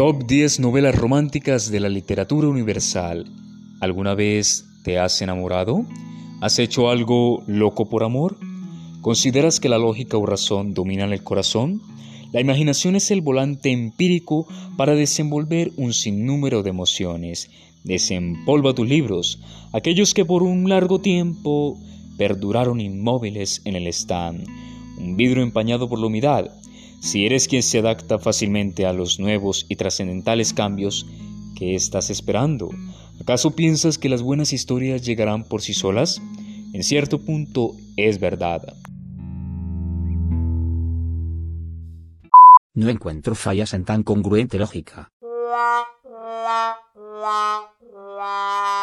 Top 10 novelas románticas de la literatura universal. ¿Alguna vez te has enamorado? ¿Has hecho algo loco por amor? ¿Consideras que la lógica o razón dominan el corazón? La imaginación es el volante empírico para desenvolver un sinnúmero de emociones. Desempolva tus libros, aquellos que por un largo tiempo perduraron inmóviles en el stand. Un vidrio empañado por la humedad. Si eres quien se adapta fácilmente a los nuevos y trascendentales cambios, ¿qué estás esperando? ¿Acaso piensas que las buenas historias llegarán por sí solas? En cierto punto es verdad. No encuentro fallas en tan congruente lógica.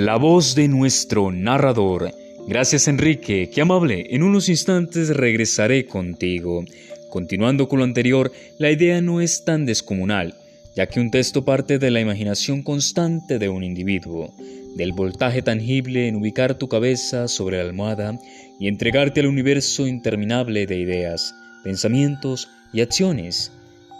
La voz de nuestro narrador. Gracias Enrique, qué amable. En unos instantes regresaré contigo. Continuando con lo anterior, la idea no es tan descomunal, ya que un texto parte de la imaginación constante de un individuo del voltaje tangible en ubicar tu cabeza sobre la almohada y entregarte al universo interminable de ideas, pensamientos y acciones.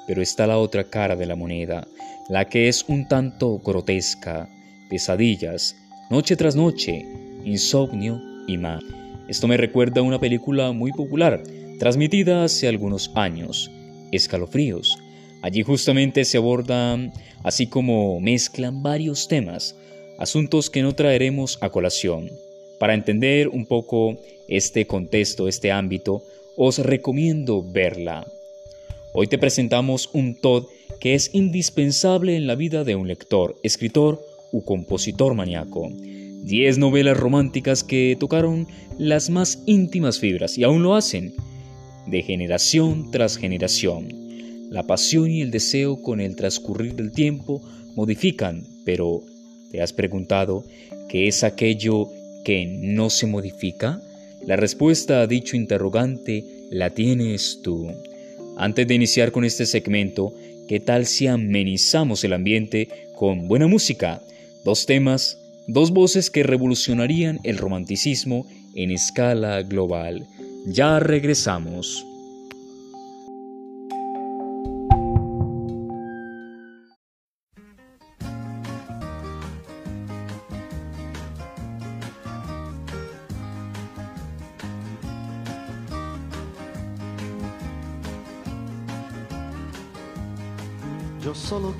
Pero está la otra cara de la moneda, la que es un tanto grotesca, pesadillas, noche tras noche, insomnio y más. Esto me recuerda a una película muy popular, transmitida hace algunos años, Escalofríos. Allí justamente se abordan, así como mezclan varios temas, asuntos que no traeremos a colación. Para entender un poco este contexto, este ámbito, os recomiendo verla. Hoy te presentamos un Todd que es indispensable en la vida de un lector, escritor u compositor maníaco. Diez novelas románticas que tocaron las más íntimas fibras y aún lo hacen, de generación tras generación. La pasión y el deseo con el transcurrir del tiempo modifican, pero ¿Te has preguntado qué es aquello que no se modifica? La respuesta a dicho interrogante la tienes tú. Antes de iniciar con este segmento, ¿qué tal si amenizamos el ambiente con buena música? Dos temas, dos voces que revolucionarían el romanticismo en escala global. Ya regresamos.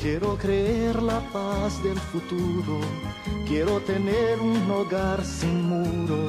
Quiero creer la paz del futuro, quiero tener un hogar sin muro.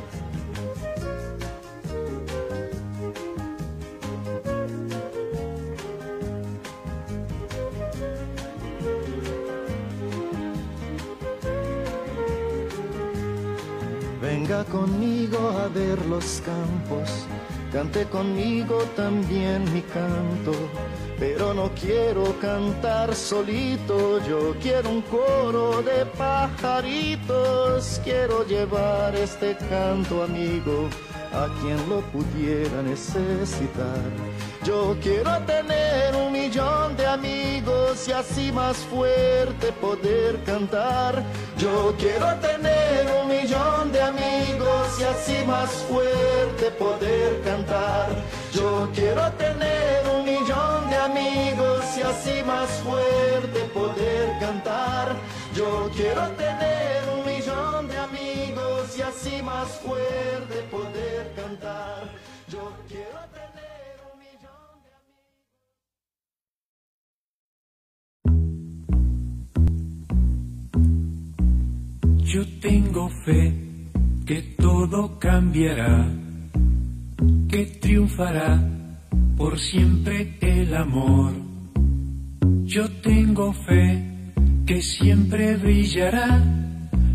Conmigo a ver los campos, cante conmigo también mi canto, pero no quiero cantar solito, yo quiero un coro de pajaritos, quiero llevar este canto amigo a quien lo pudiera necesitar. Yo quiero tener un millón de amigos y así más fuerte poder cantar. Yo quiero tener un millón de amigos y así más fuerte poder cantar. Yo quiero tener un millón de amigos y así más fuerte poder cantar. Yo quiero tener un y así más fuerte poder cantar. Yo quiero tener un millón de amigos. Yo tengo fe que todo cambiará, que triunfará por siempre el amor. Yo tengo fe que siempre brillará,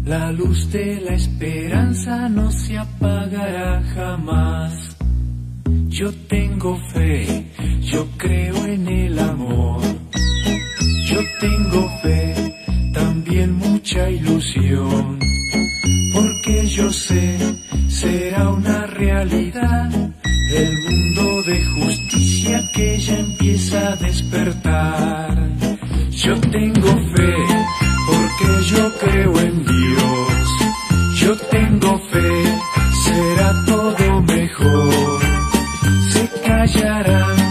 la luz de la esperanza no se apagará jamás. Yo tengo fe, yo creo en el amor. Yo tengo fe, también mucha ilusión, porque yo sé, será una realidad el mundo de justicia que ya empieza a despertar. Yo tengo fe, porque yo creo en Dios. Se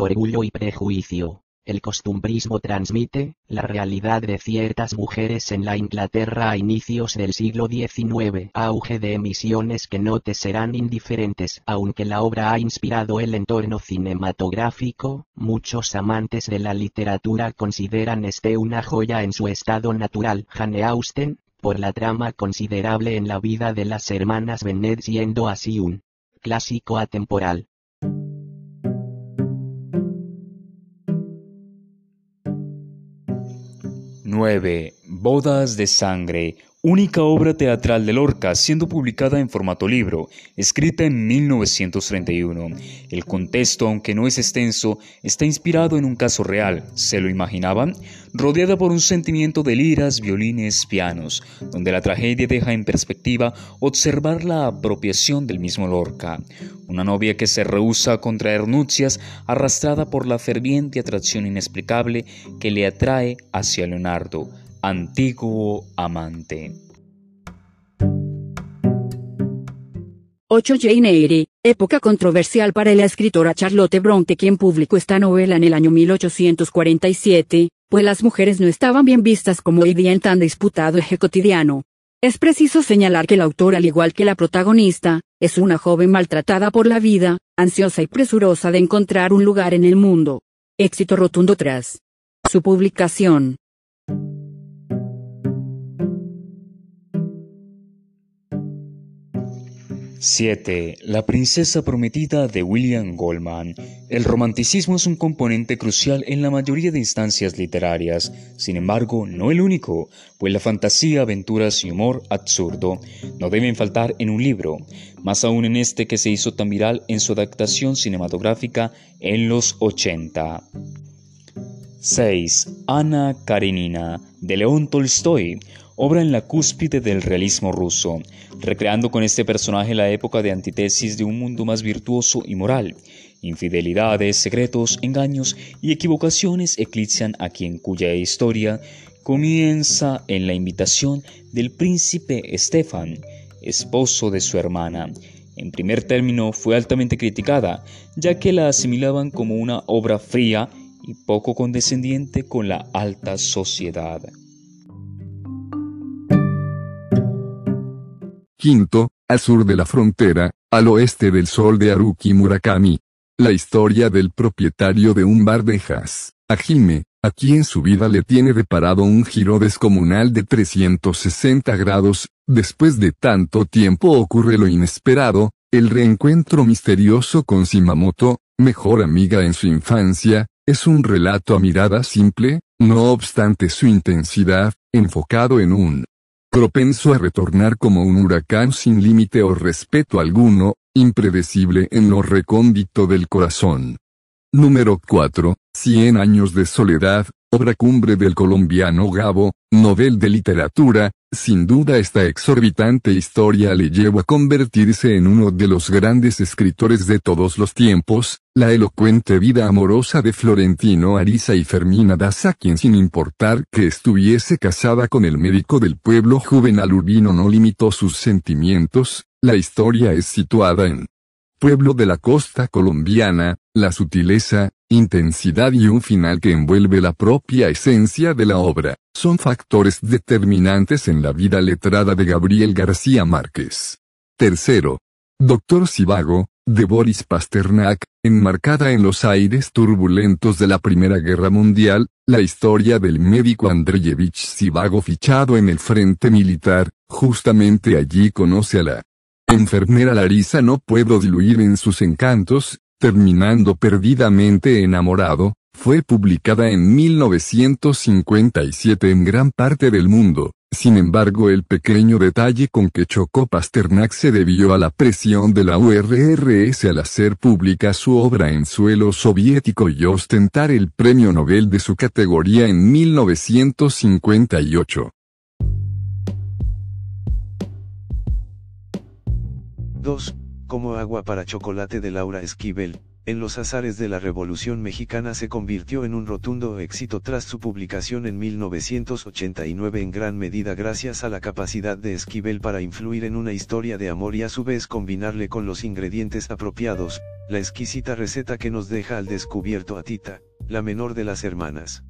Orgullo y prejuicio. El costumbrismo transmite la realidad de ciertas mujeres en la Inglaterra a inicios del siglo XIX. Auge de emisiones que no te serán indiferentes. Aunque la obra ha inspirado el entorno cinematográfico, muchos amantes de la literatura consideran este una joya en su estado natural. Jane Austen, por la trama considerable en la vida de las hermanas Bennet siendo así un clásico atemporal. 9. Bodas de Sangre, única obra teatral de Lorca siendo publicada en formato libro, escrita en 1931. El contexto, aunque no es extenso, está inspirado en un caso real, ¿se lo imaginaban? Rodeada por un sentimiento de liras, violines, pianos, donde la tragedia deja en perspectiva observar la apropiación del mismo Lorca. Una novia que se rehúsa a contraer nupcias arrastrada por la ferviente atracción inexplicable que le atrae hacia Leonardo antiguo amante. 8. Jane Eyre, época controversial para la escritora Charlotte Bronte quien publicó esta novela en el año 1847, pues las mujeres no estaban bien vistas como hoy día en tan disputado eje cotidiano. Es preciso señalar que el autor al igual que la protagonista, es una joven maltratada por la vida, ansiosa y presurosa de encontrar un lugar en el mundo. Éxito rotundo tras su publicación. 7. La princesa prometida de William Goldman. El romanticismo es un componente crucial en la mayoría de instancias literarias, sin embargo, no el único, pues la fantasía, aventuras y humor absurdo no deben faltar en un libro, más aún en este que se hizo tan viral en su adaptación cinematográfica en los 80. 6. Ana Karenina, de León Tolstoy, obra en la cúspide del realismo ruso, recreando con este personaje la época de antítesis de un mundo más virtuoso y moral. Infidelidades, secretos, engaños y equivocaciones eclipsan a quien cuya historia comienza en la invitación del príncipe Stefan, esposo de su hermana. En primer término fue altamente criticada, ya que la asimilaban como una obra fría y poco condescendiente con la alta sociedad. Quinto, al sur de la frontera, al oeste del sol de Haruki Murakami. La historia del propietario de un bar de jazz, Ajime, a quien su vida le tiene reparado un giro descomunal de 360 grados, después de tanto tiempo ocurre lo inesperado, el reencuentro misterioso con Shimamoto, mejor amiga en su infancia, es un relato a mirada simple, no obstante su intensidad, enfocado en un propenso a retornar como un huracán sin límite o respeto alguno, impredecible en lo recóndito del corazón. Número 4. Cien años de soledad, obra cumbre del colombiano Gabo, novel de literatura, sin duda esta exorbitante historia le llevó a convertirse en uno de los grandes escritores de todos los tiempos, la elocuente vida amorosa de Florentino Ariza y Fermina Daza quien sin importar que estuviese casada con el médico del pueblo Juvenal Urbino no limitó sus sentimientos, la historia es situada en pueblo de la costa colombiana, la sutileza, intensidad y un final que envuelve la propia esencia de la obra, son factores determinantes en la vida letrada de Gabriel García Márquez. Tercero. Doctor Sivago, de Boris Pasternak, enmarcada en los aires turbulentos de la Primera Guerra Mundial, la historia del médico Andreyevich Sivago fichado en el frente militar, justamente allí conoce a la enfermera Larisa no puedo diluir en sus encantos, terminando perdidamente enamorado, fue publicada en 1957 en gran parte del mundo. Sin embargo, el pequeño detalle con que chocó Pasternak se debió a la presión de la URSS al hacer pública su obra en suelo soviético y ostentar el premio Nobel de su categoría en 1958. 2. Como agua para chocolate de Laura Esquivel, en los azares de la Revolución Mexicana se convirtió en un rotundo éxito tras su publicación en 1989 en gran medida gracias a la capacidad de Esquivel para influir en una historia de amor y a su vez combinarle con los ingredientes apropiados, la exquisita receta que nos deja al descubierto a Tita, la menor de las hermanas.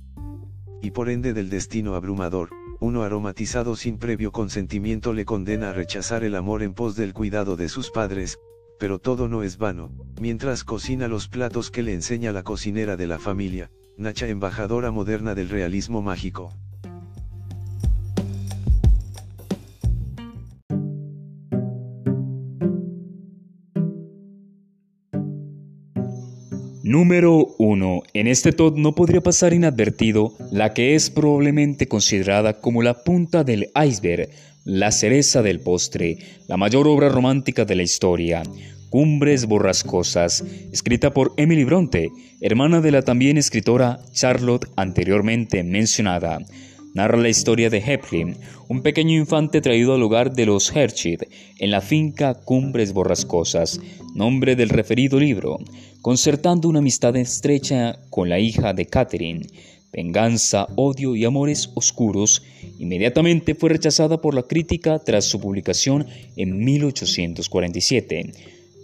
Y por ende del destino abrumador, uno aromatizado sin previo consentimiento le condena a rechazar el amor en pos del cuidado de sus padres, pero todo no es vano, mientras cocina los platos que le enseña la cocinera de la familia, Nacha embajadora moderna del realismo mágico. Número 1. En este top no podría pasar inadvertido la que es probablemente considerada como la punta del iceberg, la cereza del postre, la mayor obra romántica de la historia, Cumbres Borrascosas, escrita por Emily Bronte, hermana de la también escritora Charlotte anteriormente mencionada. Narra la historia de Heplin, un pequeño infante traído al hogar de los Hershid en la finca Cumbres Borrascosas, nombre del referido libro, concertando una amistad estrecha con la hija de Catherine, venganza, odio y amores oscuros, inmediatamente fue rechazada por la crítica tras su publicación en 1847.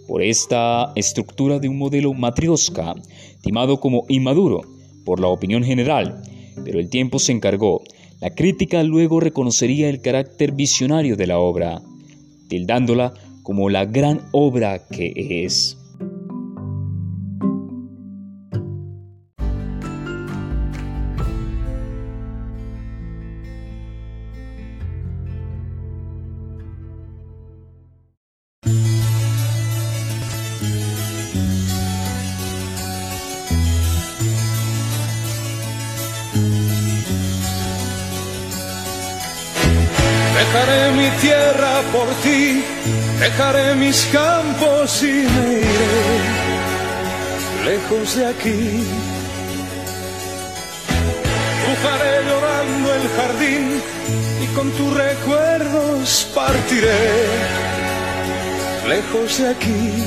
Por esta estructura de un modelo matrioska, timado como inmaduro por la opinión general, pero el tiempo se encargó. La crítica luego reconocería el carácter visionario de la obra, tildándola como la gran obra que es. Tierra por ti, dejaré mis campos y me iré lejos de aquí. Dibujaré llorando el jardín y con tus recuerdos partiré lejos de aquí.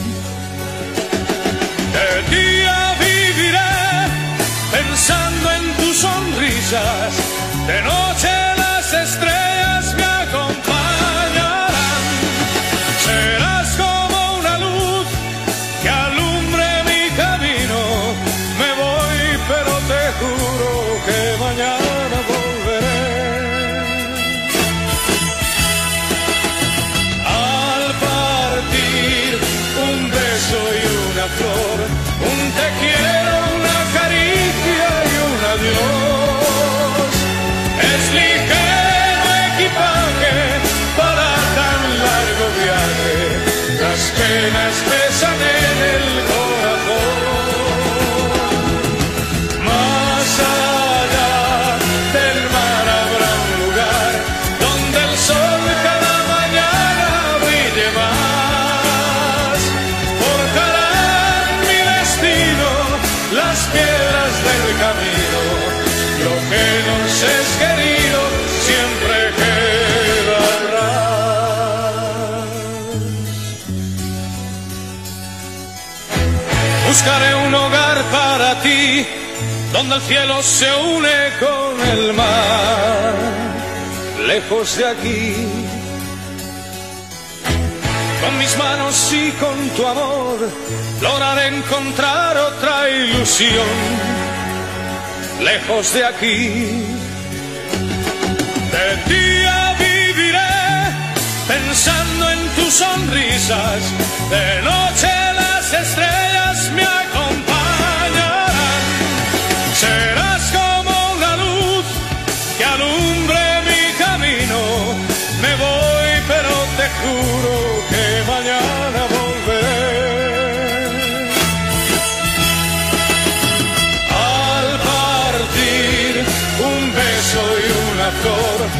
De día viviré pensando en tus sonrisas, de noche las estrellas del camino. Lo que nos es querido siempre quedará. Buscaré un hogar para ti, donde el cielo se une con el mar, lejos de aquí. Con mis manos y con tu amor, lograré encontrar otra ilusión, lejos de aquí. De día viviré pensando en tus sonrisas, de noche las estrellas me una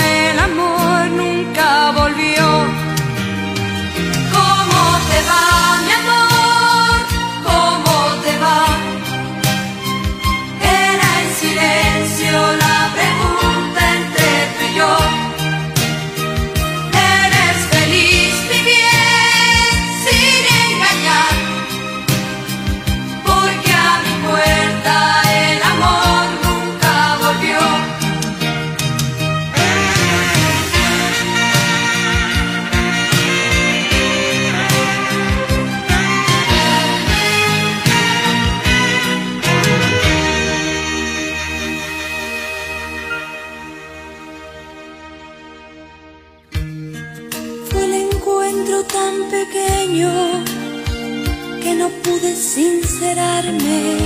que no pude sincerarme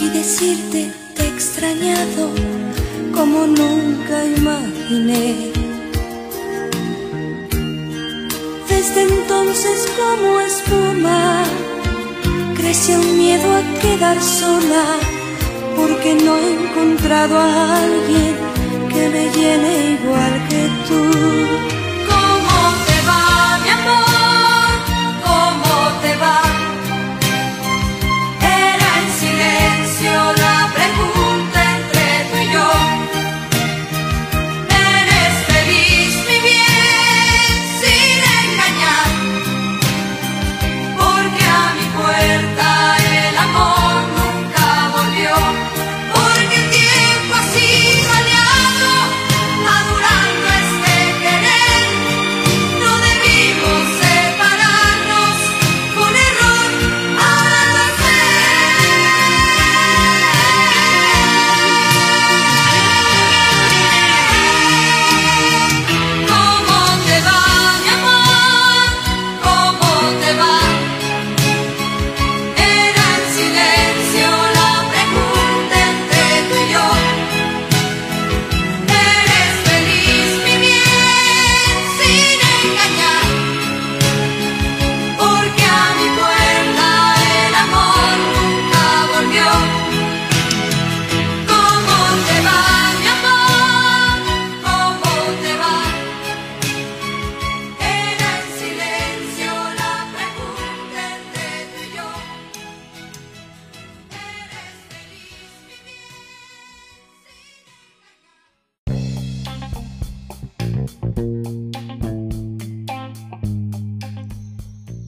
y decirte te he extrañado como nunca imaginé. Desde entonces como espuma creció un miedo a quedar sola porque no he encontrado a alguien que me llene igual que tú.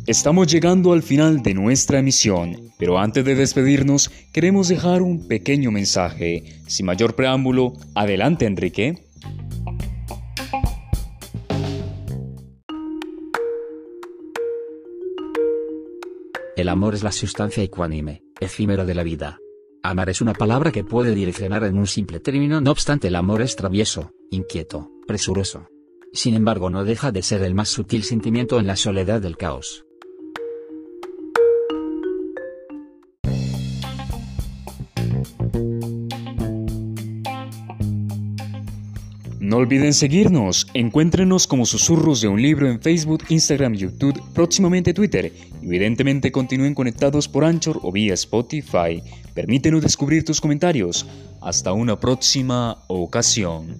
Estamos llegando al final de nuestra emisión, pero antes de despedirnos queremos dejar un pequeño mensaje. Sin mayor preámbulo, adelante Enrique. El amor es la sustancia ecuánime, efímera de la vida. Amar es una palabra que puede direccionar en un simple término, no obstante el amor es travieso, inquieto, presuroso. Sin embargo no deja de ser el más sutil sentimiento en la soledad del caos. Olviden seguirnos, encuéntrenos como Susurros de un Libro en Facebook, Instagram, YouTube, próximamente Twitter. Evidentemente continúen conectados por Anchor o vía Spotify. Permítenos descubrir tus comentarios. Hasta una próxima ocasión.